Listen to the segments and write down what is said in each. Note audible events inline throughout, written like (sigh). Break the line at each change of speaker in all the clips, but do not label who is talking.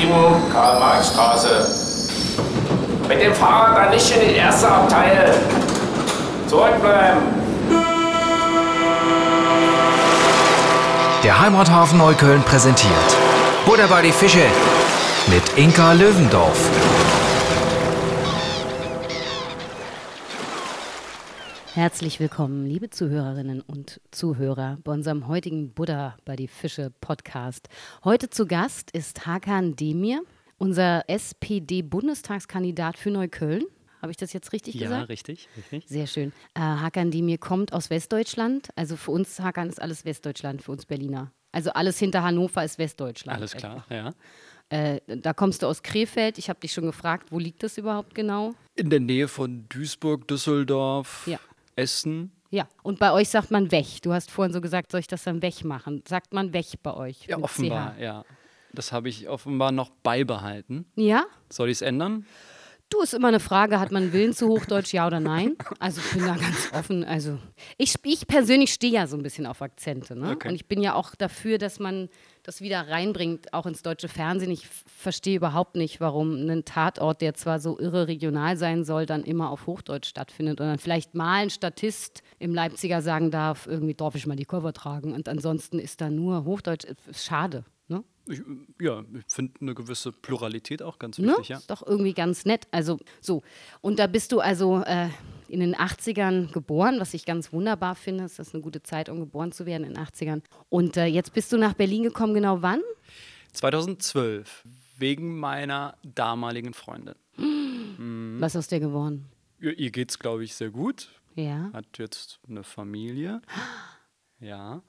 7, Karl-Marx-Straße. Mit dem Fahrrad dann nicht in die erste Abteil. Zurückbleiben.
Der Heimathafen Neukölln präsentiert Butter bei die Fische mit Inka Löwendorf.
Herzlich willkommen, liebe Zuhörerinnen und Zuhörer, bei unserem heutigen Buddha bei die Fische Podcast. Heute zu Gast ist Hakan Demir, unser SPD-Bundestagskandidat für Neukölln. Habe ich das jetzt richtig
ja,
gesagt?
richtig, richtig.
Sehr schön. Äh, Hakan Demir kommt aus Westdeutschland. Also für uns, Hakan, ist alles Westdeutschland, für uns Berliner. Also alles hinter Hannover ist Westdeutschland.
Alles klar, ja.
Äh, da kommst du aus Krefeld. Ich habe dich schon gefragt, wo liegt das überhaupt genau?
In der Nähe von Duisburg, Düsseldorf,
Ja.
Essen.
Ja, und bei euch sagt man Wech. Du hast vorhin so gesagt, soll ich das dann Wech machen? Sagt man Wech bei euch?
Ja, offenbar,
CH?
ja. Das habe ich offenbar noch beibehalten.
Ja?
Soll ich es ändern?
Du, ist immer eine Frage, hat man Willen zu Hochdeutsch, ja oder nein? Also ich bin da ganz offen. Also ich, ich persönlich stehe ja so ein bisschen auf Akzente. Ne?
Okay.
Und ich bin ja auch dafür, dass man das wieder reinbringt, auch ins deutsche Fernsehen. Ich verstehe überhaupt nicht, warum ein Tatort, der zwar so irre regional sein soll, dann immer auf Hochdeutsch stattfindet. Und dann vielleicht mal ein Statist im Leipziger sagen darf, irgendwie darf ich mal die Cover tragen. Und ansonsten ist da nur Hochdeutsch. Ist Schade. Ne?
Ich, ja, ich finde eine gewisse Pluralität auch ganz
Ne?
wichtig, ja.
Ist doch irgendwie ganz nett. Also so. Und da bist du also äh, in den 80ern geboren, was ich ganz wunderbar finde. Das ist eine gute Zeit, um geboren zu werden in den 80ern. Und äh, jetzt bist du nach Berlin gekommen, genau wann?
2012, wegen meiner damaligen Freundin. (gasps) Mhm.
Was ist aus dir geworden?
Ihr, ihr geht's, glaube ich, sehr gut.
Ja.
Hat jetzt eine Familie. (gasps) Ja.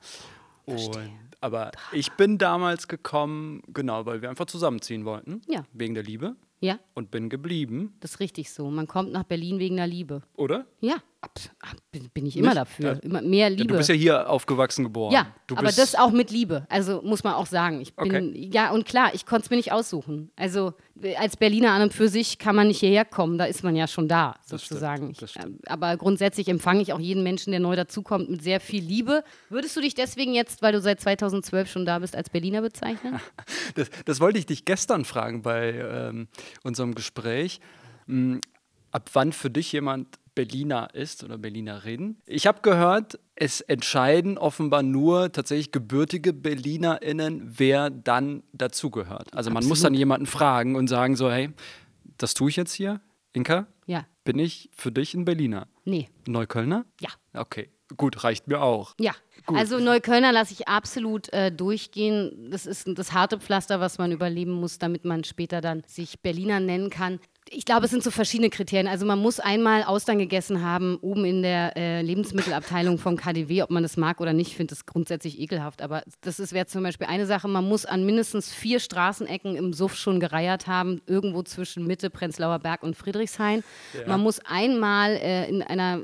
Und, aber ich bin damals gekommen, genau, weil wir einfach zusammenziehen wollten.
Ja.
Wegen der Liebe.
Ja,
Und bin geblieben,
das ist richtig so. Man kommt nach Berlin wegen der Liebe.
oder?
Ja, ab, ab, bin, ich immer
Nicht?
dafür.
Ja.
Immer mehr Liebe.
Ja, du bist ja hier aufgewachsen geboren.
Ja,
du
aber das auch mit Liebe. Also muss man auch sagen. Ich bin,
Okay.
ja, und klar, ich konnte es mir nicht aussuchen. Also als Berliner an und für sich kann man nicht hierher kommen, da ist man ja schon da,
Das
sozusagen.
stimmt, das
Ich,
stimmt.
aber grundsätzlich empfange ich auch jeden Menschen, der neu dazukommt, mit sehr viel Liebe. Würdest du dich deswegen jetzt, weil du seit 2012 schon da bist, als Berliner bezeichnen? (laughs)
Das, das wollte ich dich gestern fragen bei ähm, unserem Gespräch. Hm, ab wann für dich jemand Berliner ist oder Berlinerin? Ich habe gehört, es entscheiden offenbar nur tatsächlich gebürtige BerlinerInnen, wer dann dazugehört. Also man muss
Absolut.
dann jemanden fragen und sagen so, hey, das tue ich jetzt hier, Inka?
ja.
Bin ich für dich ein Berliner?
Nee.
Neuköllner?
Ja.
Okay, gut, reicht mir auch.
Ja, also Neuköllner lasse ich absolut äh, durchgehen. Das ist das harte Pflaster, was man überleben muss, damit man später dann sich Berliner nennen kann. Ich glaube, es sind so verschiedene Kriterien. Also man muss einmal Austern gegessen haben, oben in der äh, Lebensmittelabteilung vom KDW, ob man das mag oder nicht. Ich finde das grundsätzlich ekelhaft. Aber das ist- wäre zum Beispiel eine Sache. Man muss an mindestens vier Straßenecken im Suff schon gereiert haben, irgendwo zwischen Mitte, Prenzlauer Berg und Friedrichshain. Man muss einmal äh, in einer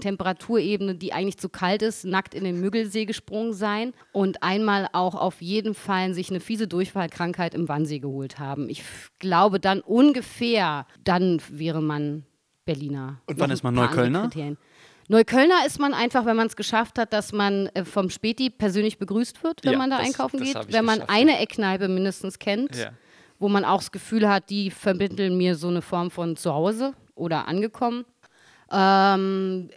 Temperaturebene, die eigentlich zu kalt ist, nackt in den Müggelsee gesprungen sein und einmal auch auf jeden Fall sich eine fiese Durchfallkrankheit im Wannsee geholt haben. Ich glaube dann ungefähr, dann wäre man Berliner.
Und wann
ein
ist man Neuköllner?
Neuköllner ist man einfach, wenn man es geschafft hat, dass man äh, vom Späti persönlich begrüßt wird, wenn
Ja,
man da
das-
einkaufen
das
geht. Wenn man
geschafft,
eine Eckkneipe mindestens kennt,
Ja.
wo man auch das Gefühl hat, die vermitteln mir so eine Form von Zuhause oder angekommen. Ähm,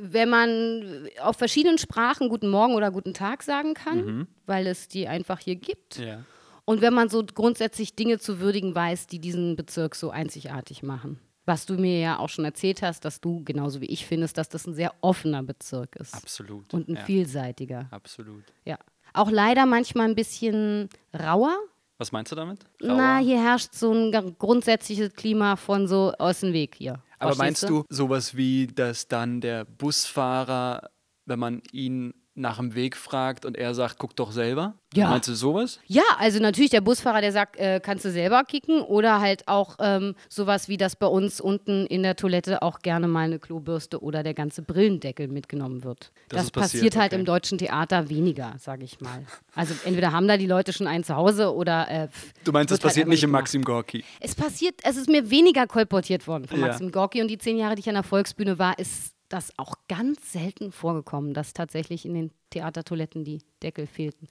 wenn man auf verschiedenen Sprachen Guten Morgen oder Guten Tag sagen kann, weil es die einfach hier gibt.
Ja.
Und wenn man so grundsätzlich Dinge zu würdigen weiß, die diesen Bezirk so einzigartig machen. Was du mir ja auch schon erzählt hast, dass du genauso wie ich findest, dass das ein sehr offener Bezirk ist.
Absolut.
Und ein
ja.
vielseitiger.
Absolut.
Ja. Auch leider manchmal ein bisschen rauer.
Was meinst du damit?
Na,
Rauer?
hier herrscht so ein grundsätzliches Klima von so aus dem Weg hier.
Aber
Verstehst
meinst du sowas wie, dass dann der Busfahrer, wenn man ihn nach dem Weg fragt und er sagt, guck doch selber?
Ja.
Meinst du sowas?
Ja, also natürlich der Busfahrer, der sagt, äh, kannst du selber kicken oder halt auch ähm, sowas wie, dass bei uns unten in der Toilette auch gerne mal eine Klobürste oder der ganze Brillendeckel mitgenommen wird.
Das
Das,
passiert,
passiert halt
okay.
im deutschen Theater weniger, sage ich mal. Also entweder haben da die Leute schon einen zu Hause oder äh,
Du meinst, das
halt
passiert
einfach
nicht im. Maxim Gorki?
Es passiert, es ist mir weniger kolportiert worden von
Ja.
Maxim Gorki und die zehn Jahre, die ich an der Volksbühne war, ist das auch ganz selten vorgekommen, dass tatsächlich in den Theatertoiletten die Deckel fehlten.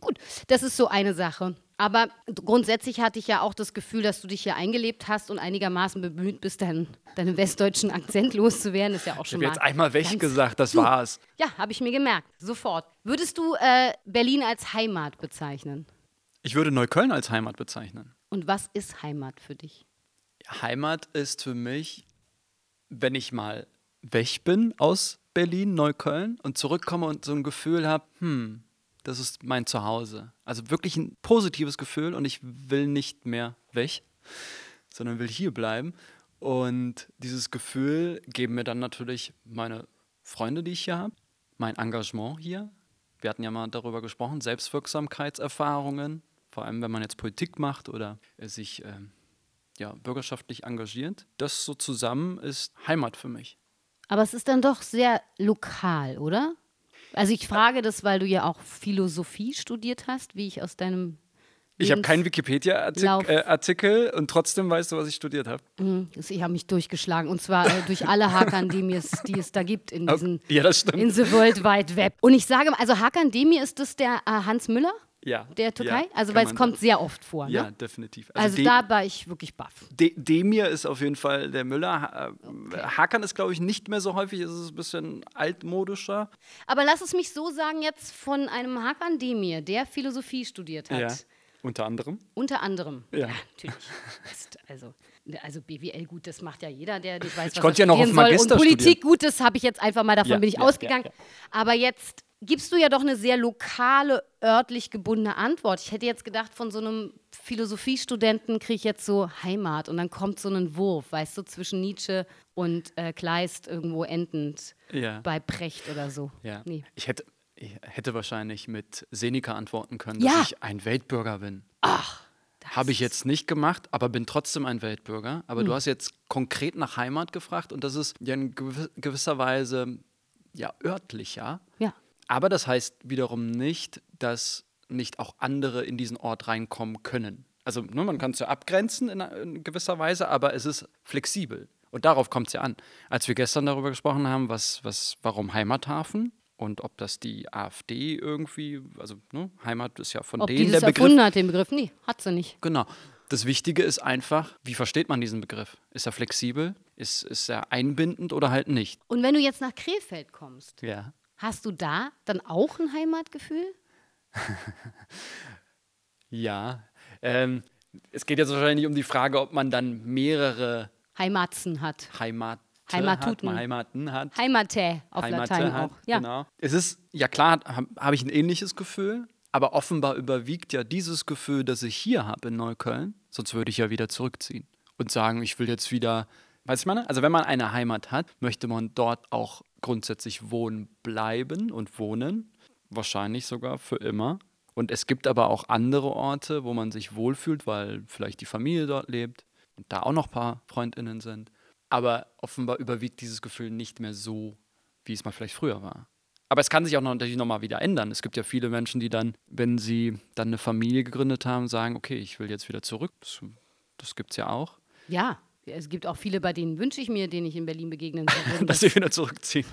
Gut, das ist so eine Sache. Aber grundsätzlich hatte ich ja auch das Gefühl, dass du dich hier eingelebt hast und einigermaßen bemüht bist, deinen, deinen westdeutschen Akzent loszuwerden. Ist ja auch
Ich
schon
habe
mal
jetzt einmal weg
ganz-
gesagt, das
Du,
war's.
Ja, habe ich mir gemerkt. Sofort. Würdest du äh, Berlin als Heimat bezeichnen?
Ich würde Neukölln als Heimat bezeichnen.
Und was ist Heimat für dich?
Heimat ist für mich, wenn ich mal weg bin aus Berlin, Neukölln und zurückkomme und so ein Gefühl habe, hm, das ist mein Zuhause. Also wirklich ein positives Gefühl und ich will nicht mehr weg, sondern will hier bleiben. Und dieses Gefühl geben mir dann natürlich meine Freunde, die ich hier habe, mein Engagement hier. Wir hatten ja mal darüber gesprochen, Selbstwirksamkeitserfahrungen, vor allem wenn man jetzt Politik macht oder äh, sich ähm, ja, bürgerschaftlich engagiert. Das so zusammen ist Heimat für mich.
Aber es ist dann doch sehr lokal, oder? Also ich frage das, weil du ja auch Philosophie studiert hast, wie ich aus deinem
Ich habe keinen Wikipedia-Artikel äh, Artikel und trotzdem weißt du, was ich studiert habe.
Mhm, Ich habe mich durchgeschlagen und zwar äh, durch alle Hackern, die, es, die es da gibt in (laughs)
Ja, stimmt.
in the World Wide Web. Und ich sage, also Hakan Demir ist das der äh, Hans Müller
ja.
der Türkei?
Ja,
also weil es kommt sehr oft vor.
Ja,
Ne?
definitiv.
Also
De-
da war ich wirklich baff.
De Demir ist auf jeden Fall der Müller. Ha äh, Hakan ist, glaube ich, nicht mehr so häufig. Es ist ein bisschen altmodischer.
Aber lass es mich so sagen jetzt von einem Hakan Demir, der Philosophie studiert hat.
Unter anderem.
Unter anderem.
Ja.
natürlich. Ist Also, also BWL gut, das macht ja jeder, der nicht weiß, was
konnte
er
ja noch auf
soll.
Magister
Und Politik
studieren.
gut, das habe ich jetzt einfach mal, davon
Ja,
bin ich
ja,
ausgegangen.
ja, ja.
Aber jetzt gibst du ja doch eine sehr lokale, örtlich gebundene Antwort. Ich hätte jetzt gedacht, von so einem Philosophiestudenten kriege ich jetzt so Heimat und dann kommt so ein Wurf, weißt du, zwischen Nietzsche und äh, Kleist irgendwo endend
Ja.
bei Precht oder so.
Ja.
Nee.
Ich, hätte, ich hätte wahrscheinlich mit Seneca antworten können,
Ja.
dass ich ein Weltbürger bin. Habe ich jetzt nicht gemacht, aber bin trotzdem ein Weltbürger. Aber
Hm.
du hast jetzt konkret nach Heimat gefragt und das ist ja in gewiss- gewisser Weise ja örtlicher.
Ja.
Aber das heißt wiederum nicht, dass nicht auch andere in diesen Ort reinkommen können. Also ne, man kann es ja abgrenzen in, in gewisser Weise, aber es ist flexibel. Und darauf kommt es ja an. Als wir gestern darüber gesprochen haben, was, was, warum Heimathafen und ob das die AfD irgendwie, also ne, Heimat ist ja von
Ob
denen der Begriff.
erfunden hat, den Begriff? Nee, hat sie nicht.
Genau. Das Wichtige ist einfach, wie versteht man diesen Begriff? Ist er flexibel? Ist, ist er einbindend oder halt nicht?
Und wenn du jetzt nach Krefeld kommst,
Ja.
Hast du da dann auch ein Heimatgefühl? (laughs)
Ja. Ähm, es geht jetzt wahrscheinlich um die Frage, ob man dann mehrere
Heimatzen hat.
Heimat
Heimatuten.
Hat, Heimaten hat.
Heimate auf
Heimate
Latein
hat,
auch. Ja.
Genau. Es ist, ja klar, habe hab ich ein ähnliches Gefühl, aber offenbar überwiegt ja dieses Gefühl, das ich hier habe in Neukölln, sonst würde ich ja wieder zurückziehen und sagen, ich will jetzt wieder, weißt du, ich meine? Also wenn man eine Heimat hat, möchte man dort auch grundsätzlich wohnen bleiben und wohnen, wahrscheinlich sogar für immer. Und es gibt aber auch andere Orte, wo man sich wohlfühlt, weil vielleicht die Familie dort lebt und da auch noch ein paar Freundinnen sind. Aber offenbar überwiegt dieses Gefühl nicht mehr so, wie es mal vielleicht früher war. Aber es kann sich auch natürlich nochmal wieder ändern. Es gibt ja viele Menschen, die dann, wenn sie dann eine Familie gegründet haben, sagen, okay, ich will jetzt wieder zurück. Das gibt es ja auch.
ja, es gibt auch viele, bei denen wünsche ich mir, denen ich in Berlin begegnen (laughs) würde,
Dass sie wieder zurückziehen.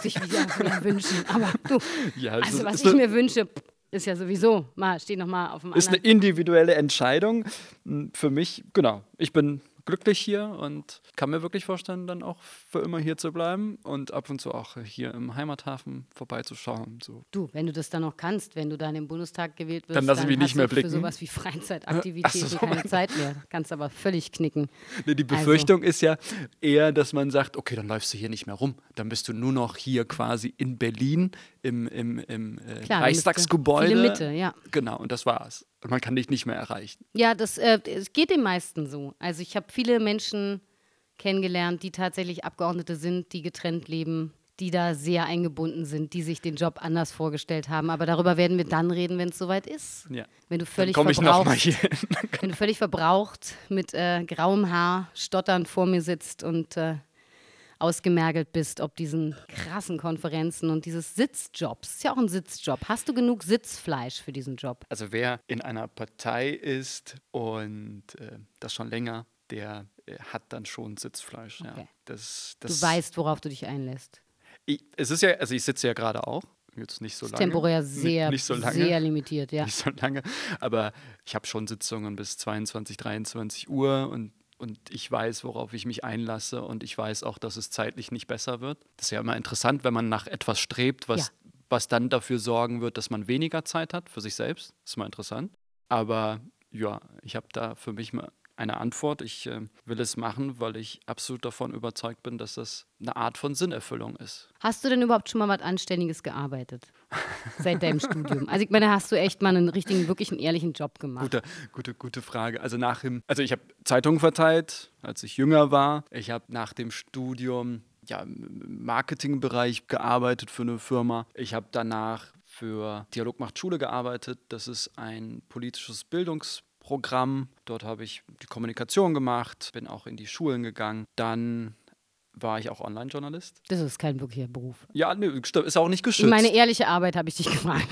sich wieder, wieder wünschen. Aber du, (laughs)
Ja,
also was ich mir wünsche, ist ja sowieso, mal, steh noch mal auf dem
Ist eine
anderen.
individuelle Entscheidung. Hm, Für mich, genau. Ich bin glücklich hier und kann mir wirklich vorstellen, dann auch für immer hier zu bleiben und ab und zu auch hier im Heimathafen vorbeizuschauen. So.
Du, wenn du das dann noch kannst, wenn du dann im Bundestag gewählt wirst,
Dann lass ich mich nicht mehr blicken.
für sowas wie (laughs) Freizeitaktivitäten
so,
keine? Zeit mehr. Kannst aber völlig knicken.
Nee, die
Also-
Befürchtung ist ja eher, dass man sagt, okay, dann läufst du hier nicht mehr rum. Dann bist du nur noch hier quasi in Berlin im, im, im äh,
Klar,
Reichstagsgebäude.
viele Mitte, ja.
Genau, und das war's. Man kann dich nicht mehr erreichen.
Ja, das äh, es geht den meisten so. Also ich habe viele Menschen kennengelernt, die tatsächlich Abgeordnete sind, die getrennt leben, die da sehr eingebunden sind, die sich den Job anders vorgestellt haben. Aber darüber werden wir dann reden, wenn es soweit ist.
Ja.
Wenn du völlig verbraucht, (laughs) wenn du völlig verbraucht mit äh, grauem Haar stotternd vor mir sitzt und äh, ausgemergelt bist, ob diesen krassen Konferenzen und dieses Sitzjobs. Ist ja auch ein Sitzjob. Hast du genug Sitzfleisch für diesen Job?
Also wer in einer Partei ist und äh, das schon länger, der äh, hat dann schon Sitzfleisch. Ja.
Okay.
Das,
Du
das,
weißt, worauf du dich einlässt.
Ich, es ist ja, also ich sitze ja gerade auch jetzt nicht so lange.
temporär
Nicht-
sehr,
nicht so lange.
sehr limitiert, ja.
nicht so lange. Aber ich habe schon Sitzungen bis 22, 23 Uhr und, und ich weiß, worauf ich mich einlasse und ich weiß auch, dass es zeitlich nicht besser wird. Das ist ja immer interessant, wenn man nach etwas strebt, was,
Ja.
was dann dafür sorgen wird, dass man weniger Zeit hat für sich selbst. Das ist mal interessant. Aber ja, ich habe da für mich mal eine Antwort. Ich äh, will es machen, weil ich absolut davon überzeugt bin, dass das eine Art von Sinnerfüllung ist.
Hast du denn überhaupt schon mal was Anständiges gearbeitet? Seit deinem (laughs) Studium? Also ich meine, hast du echt mal einen richtigen, wirklich einen ehrlichen Job gemacht?
Gute, gute, gute Frage. Also nach dem, also ich habe Zeitungen verteilt, als ich jünger war. Ich habe nach dem Studium ja, im Marketingbereich gearbeitet für eine Firma. Ich habe danach für Dialog macht Schule gearbeitet. Das ist ein politisches Bildungsprogramm. Dort habe ich die Kommunikation gemacht, bin auch in die Schulen gegangen. Dann war ich auch Online-Journalist.
Das ist kein wirklicher Beruf.
Ja, stimmt, ist auch nicht geschützt.
Meine ehrliche Arbeit habe ich dich (laughs) gefragt.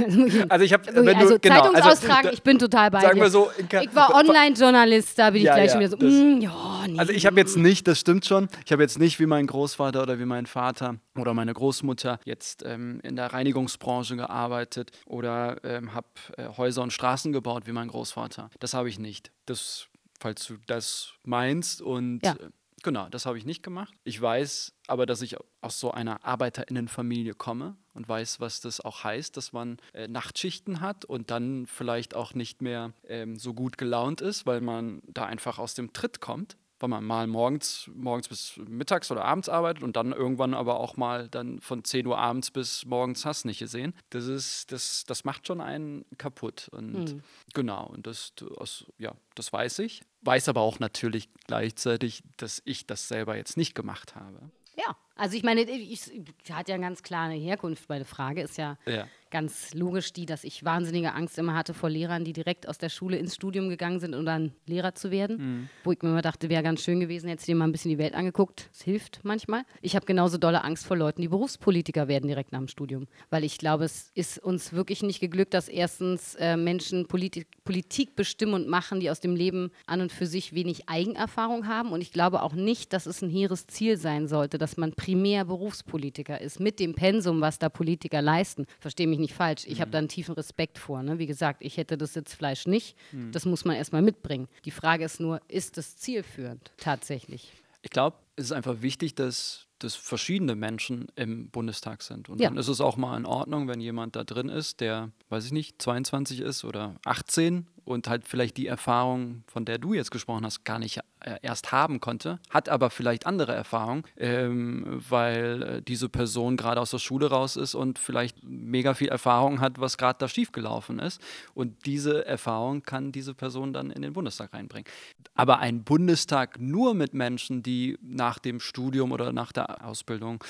Also ich habe, wenn du-
also
genau, also
Zeitungsaustragen,
da-
ich bin total bei
sagen
dir.
wir so,
ich war Online-Journalist, da bin ich
Ja,
gleich
ja,
schon wieder so,
das-
mm, ja, nee.
Also ich habe jetzt nicht, das stimmt schon, ich habe jetzt nicht wie mein Großvater oder wie mein Vater oder meine Großmutter jetzt ähm, in der Reinigungsbranche gearbeitet oder ähm, habe äh, Häuser und Straßen gebaut wie mein Großvater. Das habe ich nicht. Das, falls du das meinst und
Ja.
Genau, das habe ich nicht gemacht. Ich weiß aber, dass ich aus so einer Arbeiterinnenfamilie komme und weiß, was das auch heißt, dass man äh, Nachtschichten hat und dann vielleicht auch nicht mehr ähm, so gut gelaunt ist, weil man da einfach aus dem Tritt kommt weil man mal morgens, morgens bis mittags oder abends arbeitet und dann irgendwann aber auch mal dann von 10 Uhr abends bis morgens hast nicht gesehen. Das ist, das, das macht schon einen kaputt. Und genau, und das, das, ja, das weiß ich. Weiß aber auch natürlich gleichzeitig, dass ich das selber jetzt nicht gemacht habe.
Ja, also ich meine, ich, ich hat ja eine ganz klare Herkunft. Meine Frage ist ja,
Ja.
ganz logisch die, dass ich wahnsinnige Angst immer hatte vor Lehrern, die direkt aus der Schule ins Studium gegangen sind, um dann Lehrer zu werden.
Mhm.
Wo ich mir immer dachte, wäre ganz schön gewesen, hättest du dir mal ein bisschen die Welt angeguckt. Das hilft manchmal. Ich habe genauso dolle Angst vor Leuten, die Berufspolitiker werden direkt nach dem Studium. Weil ich glaube, es ist uns wirklich nicht geglückt, dass erstens äh, Menschen Politik, Politik bestimmen und machen, die aus dem Leben an und für sich wenig Eigenerfahrung haben. Und ich glaube auch nicht, dass es ein hehres Ziel sein sollte, dass man primär Berufspolitiker ist, mit dem Pensum, was da Politiker leisten. Verstehe mich nicht falsch. Ich habe da einen tiefen Respekt vor. Ne? Wie gesagt, ich hätte das Sitzfleisch nicht. Das muss man erstmal mitbringen. Die Frage ist nur, ist es zielführend tatsächlich?
Ich glaube, es ist einfach wichtig, dass, dass verschiedene Menschen im Bundestag sind. Und
Ja.
dann ist es auch mal in Ordnung, wenn jemand da drin ist, der, weiß ich nicht, 22 ist oder 18 und halt vielleicht die Erfahrung, von der du jetzt gesprochen hast, gar nicht äh, erst haben konnte, hat aber vielleicht andere Erfahrungen, ähm, weil äh, diese Person gerade aus der Schule raus ist und vielleicht mega viel Erfahrung hat, was gerade da schiefgelaufen ist. Und diese Erfahrung kann diese Person dann in den Bundestag reinbringen. Aber ein Bundestag nur mit Menschen, die nach dem Studium oder nach der Ausbildung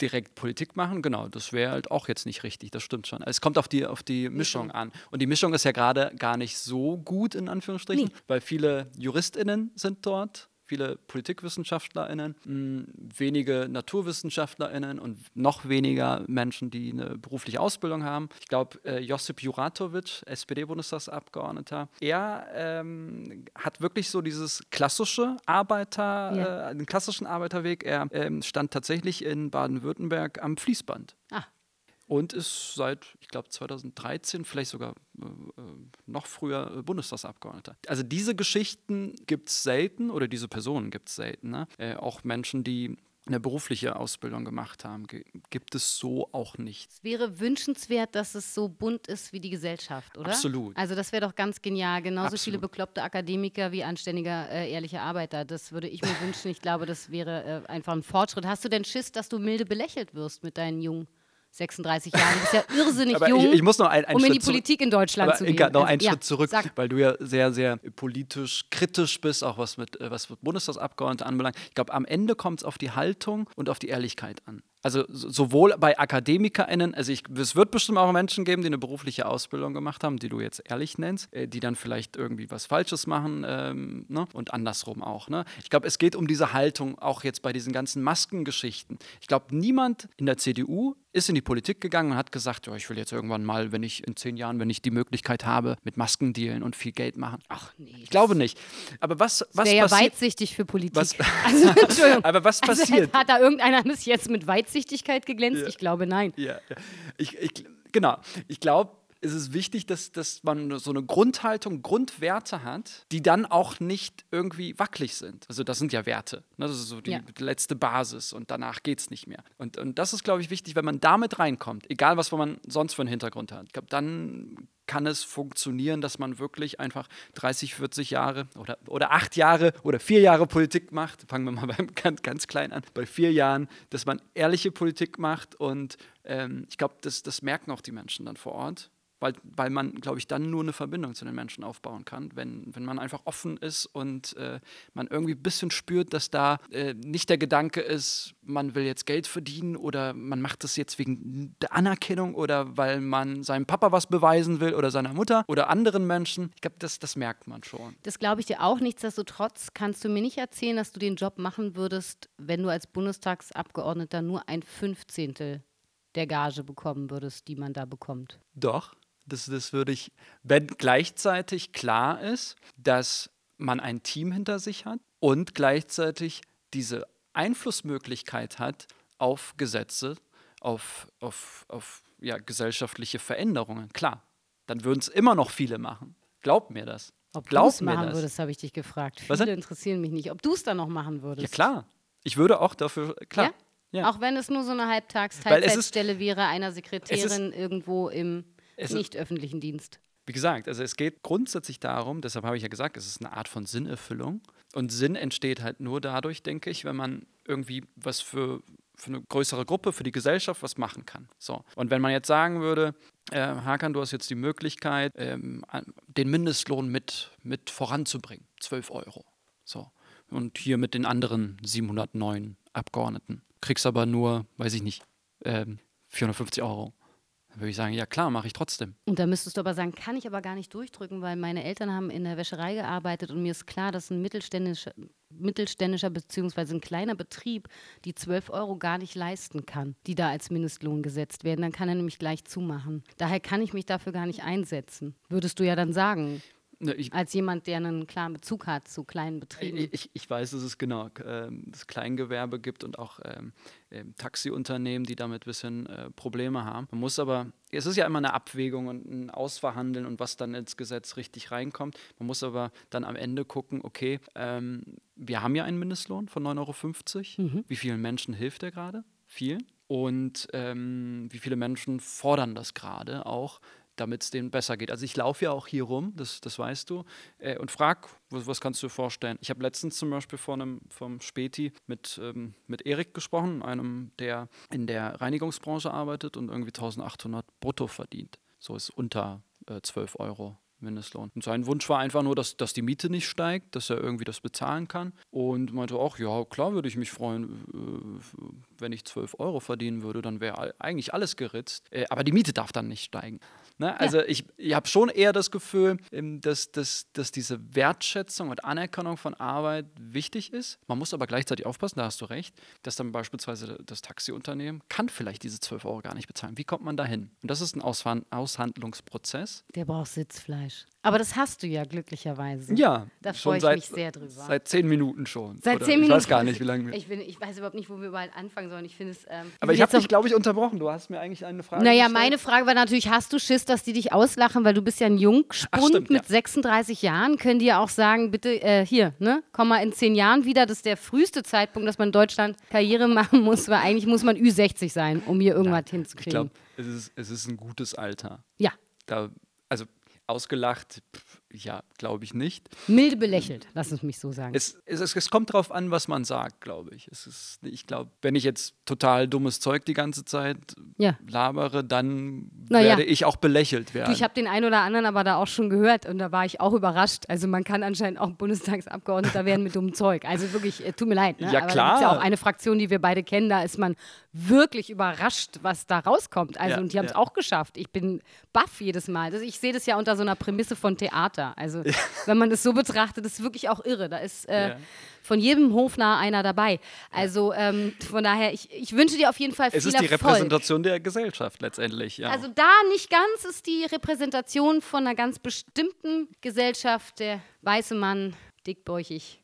direkt Politik machen, genau, das wäre halt auch jetzt nicht richtig, das stimmt schon. Es kommt auf die, auf die Mischung an. Und die Mischung ist ja gerade gar nicht so gut, in Anführungsstrichen, weil viele JuristInnen sind dort, viele PolitikwissenschaftlerInnen, mh, wenige NaturwissenschaftlerInnen und noch weniger Menschen, die eine berufliche Ausbildung haben. Ich glaube, äh, Josip Juratovic, SPD-Bundestagsabgeordneter, er ähm, hat wirklich so dieses klassische Arbeiter,
Ja.
äh, den klassischen Arbeiterweg. Er ähm, stand tatsächlich in Baden-Württemberg am Fließband
Ah,
und ist seit, ich glaube, 2013, vielleicht sogar äh, äh, noch früher äh, Bundestagsabgeordneter. Also diese Geschichten gibt es selten oder diese Personen gibt es selten. Ne? Äh, auch Menschen, die eine berufliche Ausbildung gemacht haben, gibt es so auch nicht.
es wäre wünschenswert, dass es so bunt ist wie die Gesellschaft, oder?
Absolut.
Also das wäre doch ganz genial. Genauso
Absolut.
viele bekloppte Akademiker wie anständiger, äh, ehrlicher Arbeiter. Das würde ich mir (laughs) wünschen. Ich glaube, das wäre äh, einfach ein Fortschritt. Hast du denn Schiss, dass du milde belächelt wirst mit deinen jungen 36 Jahren? Du bist ja (laughs) irrsinnig
Aber
jung,
ich, ich muss noch ein, einen
um in
Schritt
die
zurück-
Politik in Deutschland
Aber
zu gehen.
noch
Also,
einen
ja,
Schritt zurück,
Sag.
weil du ja sehr, sehr politisch kritisch bist, auch was mit äh, was Bundestagsabgeordnete anbelangt. Ich glaube, am Ende kommt es auf die Haltung und auf die Ehrlichkeit an. Also so- sowohl bei AkademikerInnen, also ich, es wird bestimmt auch Menschen geben, die eine berufliche Ausbildung gemacht haben, die du jetzt ehrlich nennst, äh, die dann vielleicht irgendwie was Falsches machen ähm, ne? und andersrum auch. Ne? Ich glaube, es geht um diese Haltung auch jetzt bei diesen ganzen Maskengeschichten. Ich glaube, niemand in der CDU ist in die Politik gegangen und hat gesagt, ja, ich will jetzt irgendwann mal, wenn ich in zehn Jahren, wenn ich die Möglichkeit habe, mit Masken dealen und viel Geld machen.
Ach nee.
Ich glaube nicht. Aber was, was
Wäre ja weitsichtig für Politik.
Was- (laughs)
also, Entschuldigung.
Aber was
Also,
passiert?
hat da irgendeiner bis jetzt mit Weitsichtigkeit geglänzt? Ich glaube, nein.
Ja, ja. Ich, ich, Genau. Ich glaube, es ist wichtig, dass, dass man so eine Grundhaltung, Grundwerte hat, die dann auch nicht irgendwie wackelig sind. Also das sind ja Werte. Ne? Das ist so die
Ja.
letzte Basis und danach geht es nicht mehr. Und, und das ist, glaube ich, wichtig, wenn man damit reinkommt, egal was man sonst für einen Hintergrund hat. Ich glaube, dann kann es funktionieren, dass man wirklich einfach 30, 40 Jahre oder, oder acht Jahre oder vier Jahre Politik macht. Fangen wir mal (laughs) beim ganz, ganz klein an. Bei vier Jahren, dass man ehrliche Politik macht und ähm, ich glaube, das, das merken auch die Menschen dann vor Ort. Weil, weil man, glaube ich, dann nur eine Verbindung zu den Menschen aufbauen kann, wenn, wenn man einfach offen ist und äh, man irgendwie ein bisschen spürt, dass da äh, nicht der Gedanke ist, man will jetzt Geld verdienen oder man macht das jetzt wegen der Anerkennung oder weil man seinem Papa was beweisen will oder seiner Mutter oder anderen Menschen. Ich glaube, das, das merkt man schon.
Das glaube ich dir auch. Nichtsdestotrotz kannst du mir nicht erzählen, dass du den Job machen würdest, wenn du als Bundestagsabgeordneter nur ein Fünfzehntel der Gage bekommen würdest, die man da bekommt.
Doch, das, das würde ich, wenn gleichzeitig klar ist, dass man ein Team hinter sich hat und gleichzeitig diese Einflussmöglichkeit hat auf Gesetze, auf, auf, auf ja, gesellschaftliche Veränderungen. Klar, dann würden es immer noch viele machen. Glaub mir das.
Ob du es machen
das.
würdest, habe ich dich gefragt.
Was
Viele interessieren mich nicht. Ob du es dann noch machen würdest.
Ja, klar. Ich würde auch dafür, klar.
Ja?
Ja.
Auch wenn es nur so eine Halbtags-Teilzeitstelle wäre einer Sekretärin irgendwo im
Es ist-
nicht öffentlichen Dienst.
Wie gesagt, also es geht grundsätzlich darum, deshalb habe ich ja gesagt, es ist eine Art von Sinnerfüllung. Und Sinn entsteht halt nur dadurch, denke ich, wenn man irgendwie was für, für eine größere Gruppe, für die Gesellschaft was machen kann. So. Und wenn man jetzt sagen würde, äh, Hakan, du hast jetzt die Möglichkeit, ähm, den Mindestlohn mit, mit voranzubringen, 12 Euro. So. Und hier mit den anderen 709 Abgeordneten. Kriegst aber nur, weiß ich nicht, ähm, 450 Euro. Dann würde ich sagen, ja klar, mache ich trotzdem.
Und da müsstest du aber sagen, kann ich aber gar nicht durchdrücken, weil meine Eltern haben in der Wäscherei gearbeitet und mir ist klar, dass ein mittelständischer, mittelständischer bzw. ein kleiner Betrieb die 12 Euro gar nicht leisten kann, die da als Mindestlohn gesetzt werden. Dann kann er nämlich gleich zumachen. Daher kann ich mich dafür gar nicht einsetzen. Würdest du ja dann sagen,
Ich,
als jemand, der einen klaren Bezug hat zu kleinen Betrieben.
Ich, ich weiß, dass es genau ähm, das Kleingewerbe gibt und auch ähm, ähm, Taxiunternehmen, die damit ein bisschen äh, Probleme haben. Man muss aber, es ist ja immer eine Abwägung und ein Ausverhandeln und was dann ins Gesetz richtig reinkommt. Man muss aber dann am Ende gucken, okay, ähm, wir haben ja einen Mindestlohn von 9,50 Euro. Wie vielen Menschen hilft der gerade? Vielen. Und ähm, wie viele Menschen fordern das gerade auch, damit es denen besser geht. Also ich laufe ja auch hier rum, das, das weißt du, äh, und frag, was, was kannst du dir vorstellen? Ich habe letztens zum Beispiel vor einem, vom Späti mit, ähm, mit Erik gesprochen, einem, der in der Reinigungsbranche arbeitet und irgendwie 1800 brutto verdient. So ist unter äh, 12 Euro Mindestlohn. Und sein Wunsch war einfach nur, dass, dass die Miete nicht steigt, dass er irgendwie das bezahlen kann. Und meinte auch, ja, klar würde ich mich freuen, äh, wenn ich 12 Euro verdienen würde, dann wäre eigentlich alles geritzt. Äh, aber die Miete darf dann nicht steigen. Ne? Also ich, ich habe schon eher das Gefühl, ähm, dass, dass, dass diese Wertschätzung und Anerkennung von Arbeit wichtig ist. Man muss aber gleichzeitig aufpassen, da hast du recht, dass dann beispielsweise das Taxiunternehmen kann vielleicht diese 12 Euro gar nicht bezahlen. Wie kommt man dahin? Und das ist ein Ausverhand- Aushandlungsprozess.
der braucht Sitzfleisch. Aber das hast du ja glücklicherweise.
Ja,
Da freue ich
seit,
mich sehr drüber.
Seit zehn Minuten schon.
Seit
Oder
zehn Minuten.
Ich weiß gar nicht, wie lange wir.
Ich, bin, ich weiß überhaupt nicht, wo wir überall anfangen sollen. Ich finde es. Ähm,
aber ich habe dich, glaube ich, unterbrochen. Du hast mir eigentlich eine Frage
Naja,
gestellt.
meine Frage war natürlich: Hast du Schiss, dass die dich auslachen, weil du bist ja ein Jungspund
stimmt,
mit
ja.
36 Jahren? Können die ja auch sagen: Bitte äh, hier, ne, komm mal in zehn Jahren wieder. Das ist der früheste Zeitpunkt, dass man in Deutschland Karriere (laughs) machen muss, weil eigentlich muss man Ü60 sein, um hier irgendwas
Ich
hinzukriegen.
glaube, es ist, es ist ein gutes Alter.
ja,
Da, also ausgelacht, pff, ja, glaube ich nicht.
milde belächelt, lass es mich so sagen.
Es, es, es, kommt darauf an, was man sagt, glaube ich. Es ist, ich glaube, wenn ich jetzt total dummes Zeug die ganze Zeit
Ja.
labere, dann
Na ja.
werde ich auch belächelt werden.
Du, ich habe den einen oder anderen aber da auch schon gehört und da war ich auch überrascht. Also man kann anscheinend auch Bundestagsabgeordneter werden mit dummem Zeug. Also wirklich, äh, tut mir leid. Ne?
Ja,
aber Da
klar.
gibt's ja auch eine Fraktion, die wir beide kennen, da ist man wirklich überrascht, was da rauskommt. Also
Ja,
und die haben es
ja.
auch geschafft. Ich bin baff jedes Mal. Das, ich sehe das ja unter so einer Prämisse von Theater. Also wenn man das so betrachtet, ist wirklich auch irre. Da ist äh,
Ja.
von jedem Hofnarr einer dabei. Also ähm, von daher, ich, ich wünsche dir auf jeden Fall viel
es ist die
Erfolg.
Repräsentation der Gesellschaft letztendlich. Ja.
Also da nicht ganz ist die Repräsentation von einer ganz bestimmten Gesellschaft, der weiße Mann, dickbäuchig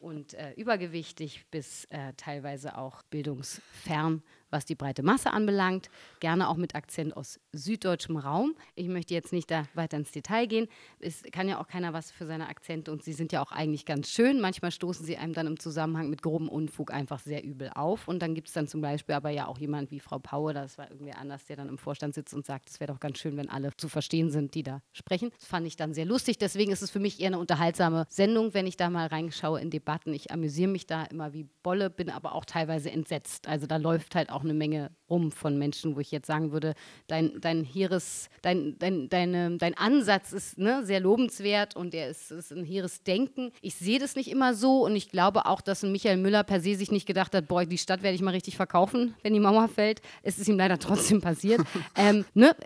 und äh, übergewichtig bis äh, teilweise auch bildungsfern, was die breite Masse anbelangt. Gerne auch mit Akzent aus süddeutschem Raum. Ich möchte jetzt nicht da weiter ins Detail gehen. Es kann ja auch keiner was für seine Akzente und sie sind ja auch eigentlich ganz schön. Manchmal stoßen sie einem dann im Zusammenhang mit grobem Unfug einfach sehr übel auf. Und dann gibt es dann zum Beispiel aber ja auch jemand wie Frau Paue, das war irgendwie anders, der dann im Vorstand sitzt und sagt, es wäre doch ganz schön, wenn alle zu verstehen sind, die da sprechen. Das fand ich dann sehr lustig. Deswegen ist es für mich eher eine unterhaltsame Sendung, wenn ich da mal reinschaue in Debatten. Ich amüsiere mich da immer wie Bolle, bin aber auch teilweise entsetzt. Also da läuft halt auch eine Menge rum von Menschen, wo ich jetzt sagen würde, dein, dein hehres, dein, dein, deine, dein Ansatz ist ne, sehr lobenswert und der ist, ist ein hehres Denken. Ich sehe das nicht immer so und ich glaube auch, dass ein Michael Müller per se sich nicht gedacht hat, boah, die Stadt werde ich mal richtig verkaufen, wenn die Mauer fällt. Es ist ihm leider trotzdem passiert. (laughs) ähm, ne,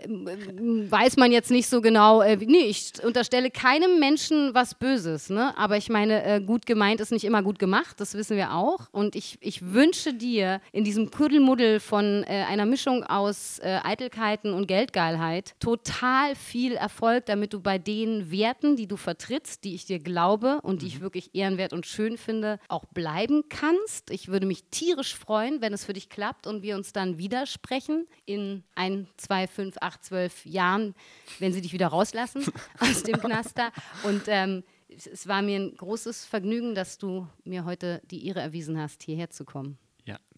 weiß man jetzt nicht so genau. Äh, nee, ich unterstelle keinem Menschen was Böses, ne? aber ich meine, äh, gut gemeint ist nicht immer gut gemacht, das wissen wir auch. Und ich, ich wünsche dir in diesem Kuddelmuddel von äh, einer Mischung aus äh, Eitelkeiten und Geldgeilheit total viel Erfolg, damit du bei den Werten, die du vertrittst, die ich dir glaube und die ich mhm. wirklich ehrenwert und schön finde, auch bleiben kannst. Ich würde mich tierisch freuen, wenn es für dich klappt und wir uns dann widersprechen in ein, zwei, fünf, acht, zwölf Jahren, wenn sie dich wieder rauslassen (laughs) aus dem Knaster. Und ähm, es war mir ein großes Vergnügen, dass du mir heute die Ehre erwiesen hast, hierher zu kommen.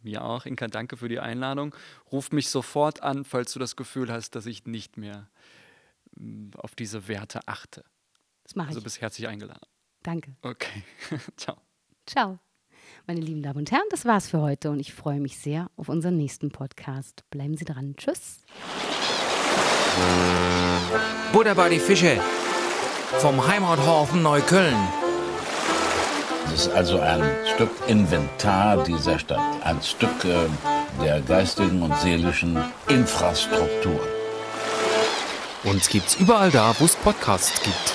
Ja, mir auch. Inka, danke für die Einladung. Ruf mich sofort an, falls du das Gefühl hast, dass ich nicht mehr mm, auf diese Werte achte.
Das mache
also
ich.
Also bist herzlich eingeladen.
Danke.
Okay. (laughs) Ciao.
Ciao. Meine lieben Damen und Herren, das war's für heute und ich freue mich sehr auf unseren nächsten Podcast. Bleiben Sie dran. Tschüss.
Buddha bei die Fische vom Heimathafen Neukölln.
Das ist also ein Stück Inventar dieser Stadt, ein Stück äh, der geistigen und seelischen Infrastruktur.
Uns gibt's überall da, wo es Podcasts gibt.